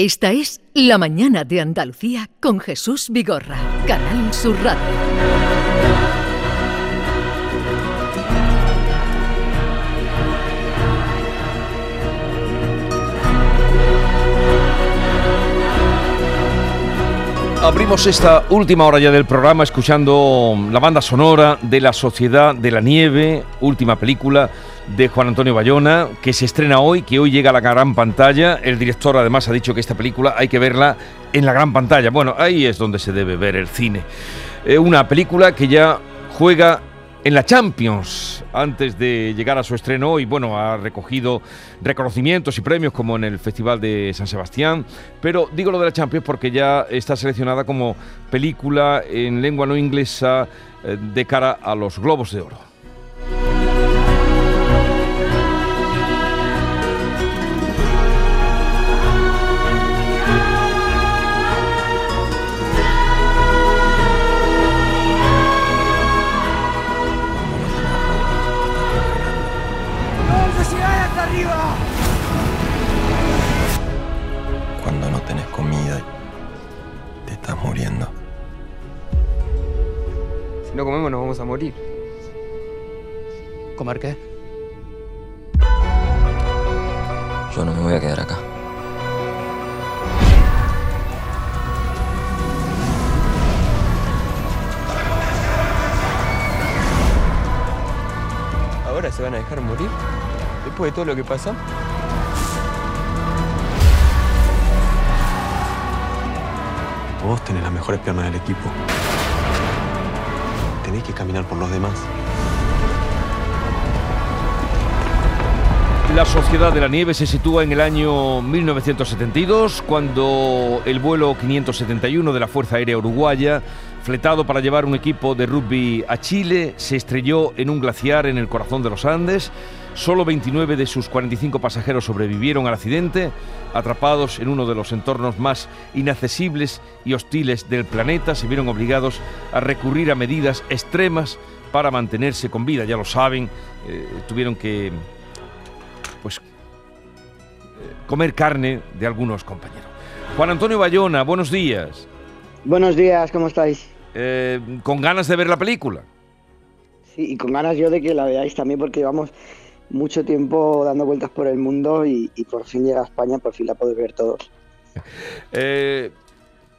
Esta es La Mañana de Andalucía con Jesús Vigorra, Canal Sur Radio. Abrimos esta última hora ya del programa escuchando la banda sonora de La Sociedad de la Nieve, última película de Juan Antonio Bayona, que se estrena hoy, que hoy llega a la gran pantalla. El director además ha dicho que esta película hay que verla en la gran pantalla. Bueno, ahí es donde se debe ver el cine. Eh, una película que ya juega en la Champions antes de llegar a su estreno y bueno, ha recogido reconocimientos y premios como en el Festival de San Sebastián, pero digo lo de la Champions porque ya está seleccionada como película en lengua no inglesa eh, de cara a los Globos de Oro. No comemos nos vamos a morir. ¿Comer qué? Yo no me voy a quedar acá. ¿Ahora se van a dejar morir? ¿Después de todo lo que pasa? Vos tenés las mejores piernas del equipo tenés que caminar por los demás. La Sociedad de la Nieve se sitúa en el año 1972, cuando el vuelo 571 de la Fuerza Aérea Uruguaya, fletado para llevar un equipo de rugby a Chile, se estrelló en un glaciar en el corazón de los Andes. Solo 29 de sus 45 pasajeros sobrevivieron al accidente, atrapados en uno de los entornos más inaccesibles y hostiles del planeta, se vieron obligados a recurrir a medidas extremas para mantenerse con vida. Ya lo saben, eh, tuvieron que pues comer carne de algunos compañeros. Juan Antonio Bayona, buenos días. Buenos días, ¿cómo estáis? Eh, ¿Con ganas de ver la película? Sí, y con ganas yo de que la veáis también porque vamos mucho tiempo dando vueltas por el mundo y, por fin llega a España, por fin la podéis ver todos. Eh,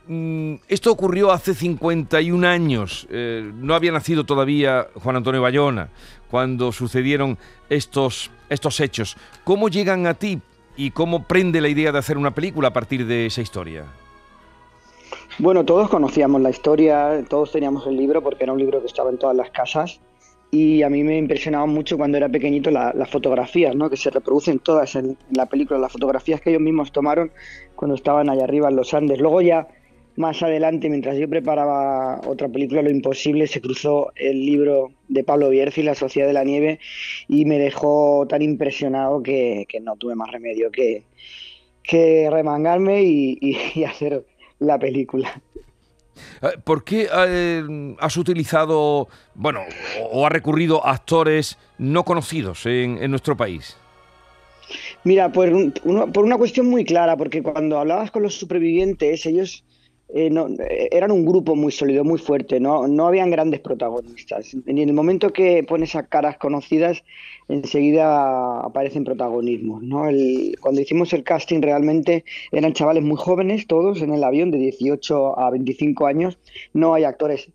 mm, esto ocurrió hace 51 años. Eh, no había nacido todavía Juan Antonio Bayona cuando sucedieron estos, estos hechos. ¿Cómo llegan a ti y cómo prende la idea de hacer una película a partir de esa historia? Bueno, todos conocíamos la historia, todos teníamos el libro porque era un libro que estaba en todas las casas y a mí me impresionaba mucho cuando era pequeñito las fotografías, ¿no? que se reproducen todas en, la película, las fotografías que ellos mismos tomaron cuando estaban allá arriba en los Andes. Luego ya más adelante, mientras yo preparaba otra película, Lo Imposible, se cruzó el libro de Pablo Bierzi, La Sociedad de la Nieve, y me dejó tan impresionado que, no tuve más remedio que, que remangarme y hacer la película. Eh, ¿Por qué eh, has utilizado, bueno, o, ha recurrido a actores no conocidos en, nuestro país? Mira, por, por una cuestión muy clara, porque cuando hablabas con los supervivientes, ellos eh, no, eran un grupo muy sólido, muy fuerte, no, no habían grandes protagonistas. En el momento que pones a caras conocidas, enseguida aparecen protagonismos. ¿no? cuando hicimos el casting realmente eran chavales muy jóvenes, todos en el avión, de 18 a 25 años. No hay actores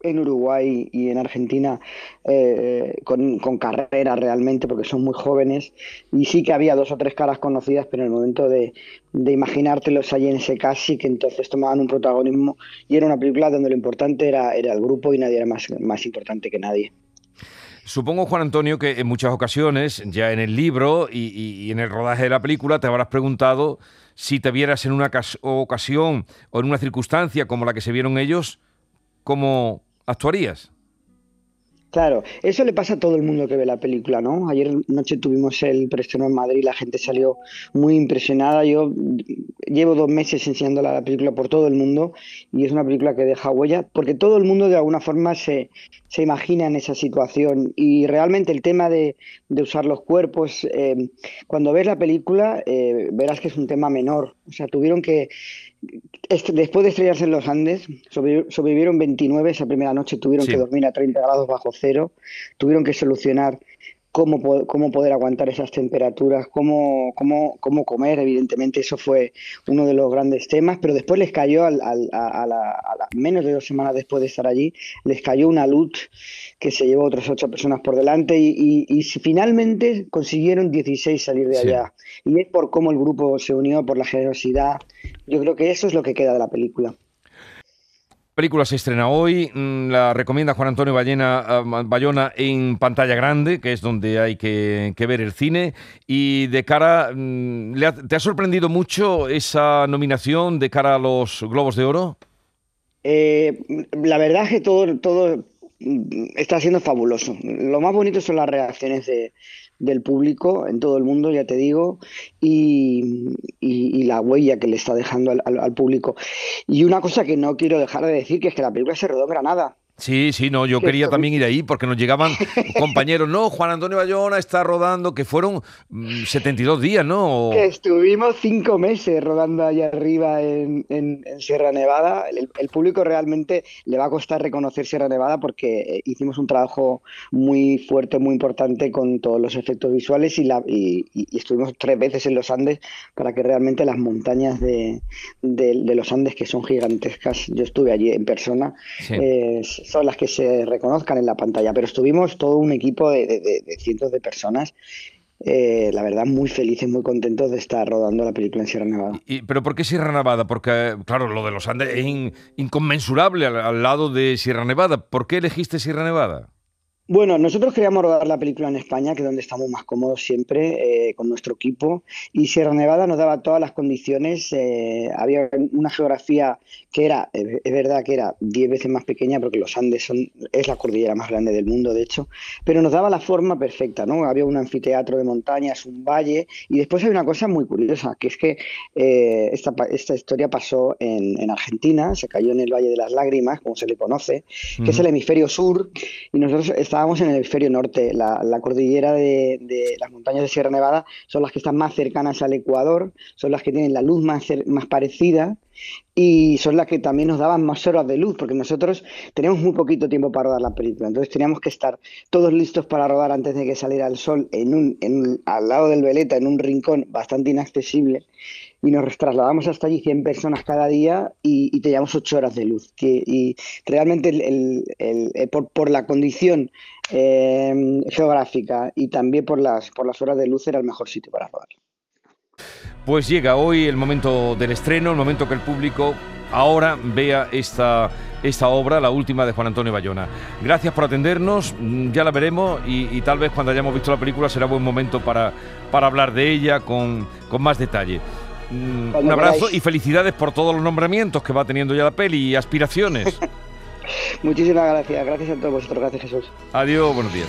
en Uruguay y en Argentina eh, con, carrera realmente, porque son muy jóvenes. Y sí que había dos o tres caras conocidas, pero en el momento de, de imaginártelos allí en ese casi, que entonces tomaban un protagonismo. Y era una película donde lo importante era, era el grupo y nadie era más, más importante que nadie. Supongo, Juan Antonio, que en muchas ocasiones, ya en el libro y, y en el rodaje de la película, te habrás preguntado si te vieras en una ocasión o en una circunstancia como la que se vieron ellos, ¿cómo actuarías? Claro, eso le pasa a todo el mundo que ve la película, ¿no? Ayer noche tuvimos el preestreno en Madrid, la gente salió muy impresionada. Yo llevo dos meses enseñando la película por todo el mundo y es una película que deja huella porque todo el mundo de alguna forma se, se imagina en esa situación y realmente el tema de, de usar los cuerpos, eh, cuando ves la película eh, verás que es un tema menor. O sea, tuvieron que Después de estrellarse en los Andes, sobrevivieron 29 esa primera noche, tuvieron que dormir a 30 grados bajo cero, tuvieron que solucionar cómo, cómo poder aguantar esas temperaturas, cómo, cómo, cómo comer, evidentemente eso fue uno de los grandes temas, pero después les cayó, al, al, a, la, a, la, menos de dos semanas después de estar allí, les cayó una luz que se llevó otras ocho personas por delante y, y, y finalmente consiguieron 16 salir de sí. allá. Y es por cómo el grupo se unió, por la generosidad. Yo creo que eso es lo que queda de la película película se estrena hoy, mm, la recomienda Juan Antonio Ballena, Bayona en pantalla grande, que es donde hay que, ver el cine. Y de cara, mm, ¿te ha sorprendido mucho esa nominación de cara a los Globos de Oro? Eh, la verdad es que todo, todo está siendo fabuloso. Lo más bonito son las reacciones de, del público en todo el mundo, ya te digo, y, la huella que le está dejando al, al, al, público. Y una cosa que no quiero dejar de decir, que es que la película se rodó en Granada. Sí, sí, no, yo quería también ir ahí porque nos llegaban compañeros, no, Juan Antonio Bayona está rodando, que fueron 72 mm, días, ¿no? Que estuvimos cinco meses rodando allá arriba en, en, en Sierra Nevada. El, el, público realmente le va a costar reconocer Sierra Nevada porque eh, hicimos un trabajo muy fuerte, muy importante con todos los efectos visuales y, la, y, y estuvimos tres veces en los Andes para que realmente las montañas de, de, de los Andes, que son gigantescas, yo estuve allí en persona, sí. eh, son las que se reconozcan en la pantalla, pero estuvimos todo un equipo de, de, de cientos de personas eh, la verdad, muy felices, muy contentos de estar rodando la película en Sierra Nevada. ¿Y, ¿Pero por qué Sierra Nevada? Porque, claro, lo de los Andes es in, inconmensurable al, al, lado de Sierra Nevada. ¿Por qué elegiste Sierra Nevada? Bueno, nosotros queríamos rodar la película en España, que es donde estamos más cómodos siempre, eh, con nuestro equipo, y Sierra Nevada nos daba todas las condiciones. Eh, había una geografía que era, es verdad que era 10 veces más pequeña, porque los Andes son, es la cordillera más grande del mundo, de hecho, pero nos daba la forma perfecta, ¿no? Había un anfiteatro de montañas, un valle, y después hay una cosa muy curiosa, que es que eh, esta, esta, historia pasó en, en, Argentina, se cayó en el Valle de las Lágrimas, como se le conoce, que uh -huh. es el hemisferio sur, y nosotros estábamos estábamos en el hemisferio norte. La, cordillera de, de, las montañas de Sierra Nevada son las que están más cercanas al Ecuador, son las que tienen la luz más parecida y son las que también nos daban más horas de luz, porque nosotros tenemos muy poquito tiempo para rodar la película, entonces teníamos que estar todos listos para rodar antes de que saliera el sol en un, en, al lado del Veleta, en un rincón bastante inaccesible, y nos trasladamos hasta allí 100 personas cada día y, teníamos 8 horas de luz. Que, y realmente el, por, por, la condición eh, geográfica y también por las, por las horas de luz era el mejor sitio para rodar. Pues llega hoy el momento del estreno, el momento que el público ahora vea esta, esta obra, la última de Juan Antonio Bayona. Gracias por atendernos, mm, ya la veremos y, y tal vez cuando hayamos visto la película será buen momento para, para hablar de ella con, con más detalle. Mm, un abrazo queráis. y felicidades por todos los nombramientos que va teniendo ya la peli y aspiraciones. Muchísimas gracias, gracias a todos vosotros, gracias Jesús. Adiós, buenos días.